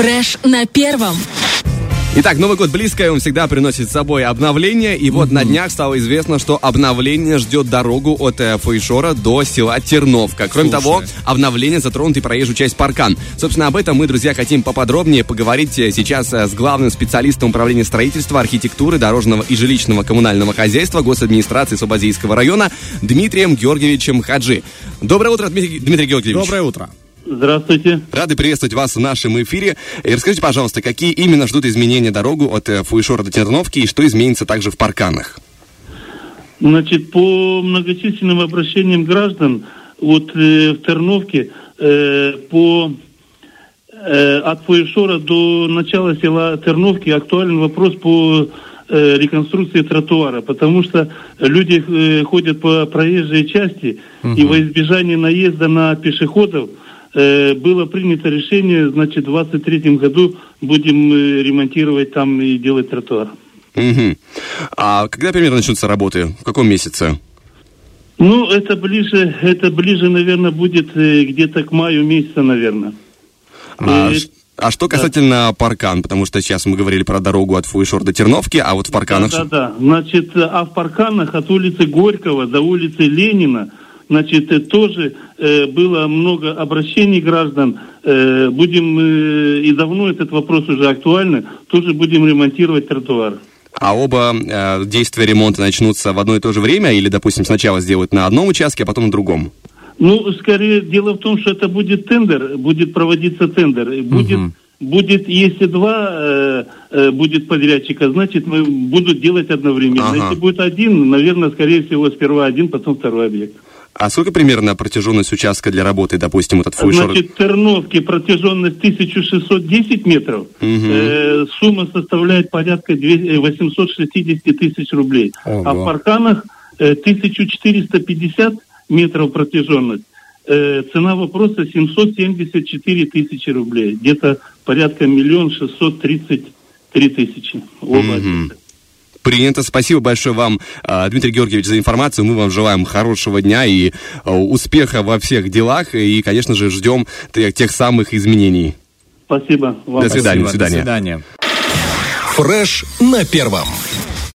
Фреш на первом. Итак, Новый год близко, и он всегда приносит с собой обновление. И вот на днях стало известно, что обновление ждет дорогу от э, Фейшора до села Терновка. Кроме Слушай. того, обновление затронут и проезжую часть Паркан. Собственно, об этом мы, друзья, хотим поподробнее поговорить э, сейчас э, с главным специалистом управления строительства, архитектуры, дорожного и жилищного коммунального хозяйства госадминистрации Слободейского района Дмитрием Георгиевичем Хаджи. Доброе утро, Дмитрий, Дмитрий Георгиевич. Доброе утро. Здравствуйте. Рады приветствовать вас в нашем эфире. И расскажите, пожалуйста, какие именно ждут изменения дорогу от э, Фуишора до Терновки и что изменится также в парканах? Значит, по многочисленным обращениям граждан, вот э, в Терновке э, по э, от Фуешора до начала села Терновки актуален вопрос по э, реконструкции тротуара, потому что люди э, ходят по проезжей части, и во избежание наезда на пешеходов э, было принято решение, значит, в 23 году будем э, ремонтировать там и делать тротуар. Мгм. А когда примерно начнутся работы? В каком месяце? Ну, это ближе, это ближе, наверное, будет э, где-то к маю месяца, наверное. А, Э, ш- а что касательно паркан? Потому что сейчас мы говорили про дорогу от Фуишор до Терновки, а вот в парканах... Да, да, да. Значит, э, а в парканах от улицы Горького до улицы Ленина, значит, э, тоже э, было много обращений граждан. Э, будем, э, и давно этот вопрос уже актуальный, тоже будем ремонтировать тротуар. А оба э, действия ремонта начнутся в одно и то же время? Или, допустим, сначала сделают на одном участке, а потом на другом? Ну, скорее, дело в том, что это будет тендер, будет проводиться тендер. Будет, будет если два э, э, будет подрядчика, значит, мы будут делать одновременно. Ага. Если будет один, наверное, скорее всего, сперва один, потом второй объект. А сколько примерно протяженность участка для работы, допустим, вот от Фуишора? Значит, в Терновке протяженность 1610 метров, э, сумма составляет порядка две- э, 860 тысяч рублей. Ого. А в Парканах э, 1450 метров протяженность. Э, цена вопроса 774 тысячи рублей. Где-то порядка миллион шестьсот тридцать три тысячи. Оба Мгм. Принято. Спасибо большое вам, а, Дмитрий Георгиевич, за информацию. Мы вам желаем хорошего дня и а, успеха во всех делах. И, конечно же, ждем те- тех самых изменений. Спасибо вам. До свидания. Спасибо, до свидания. До свидания. Фреш на первом.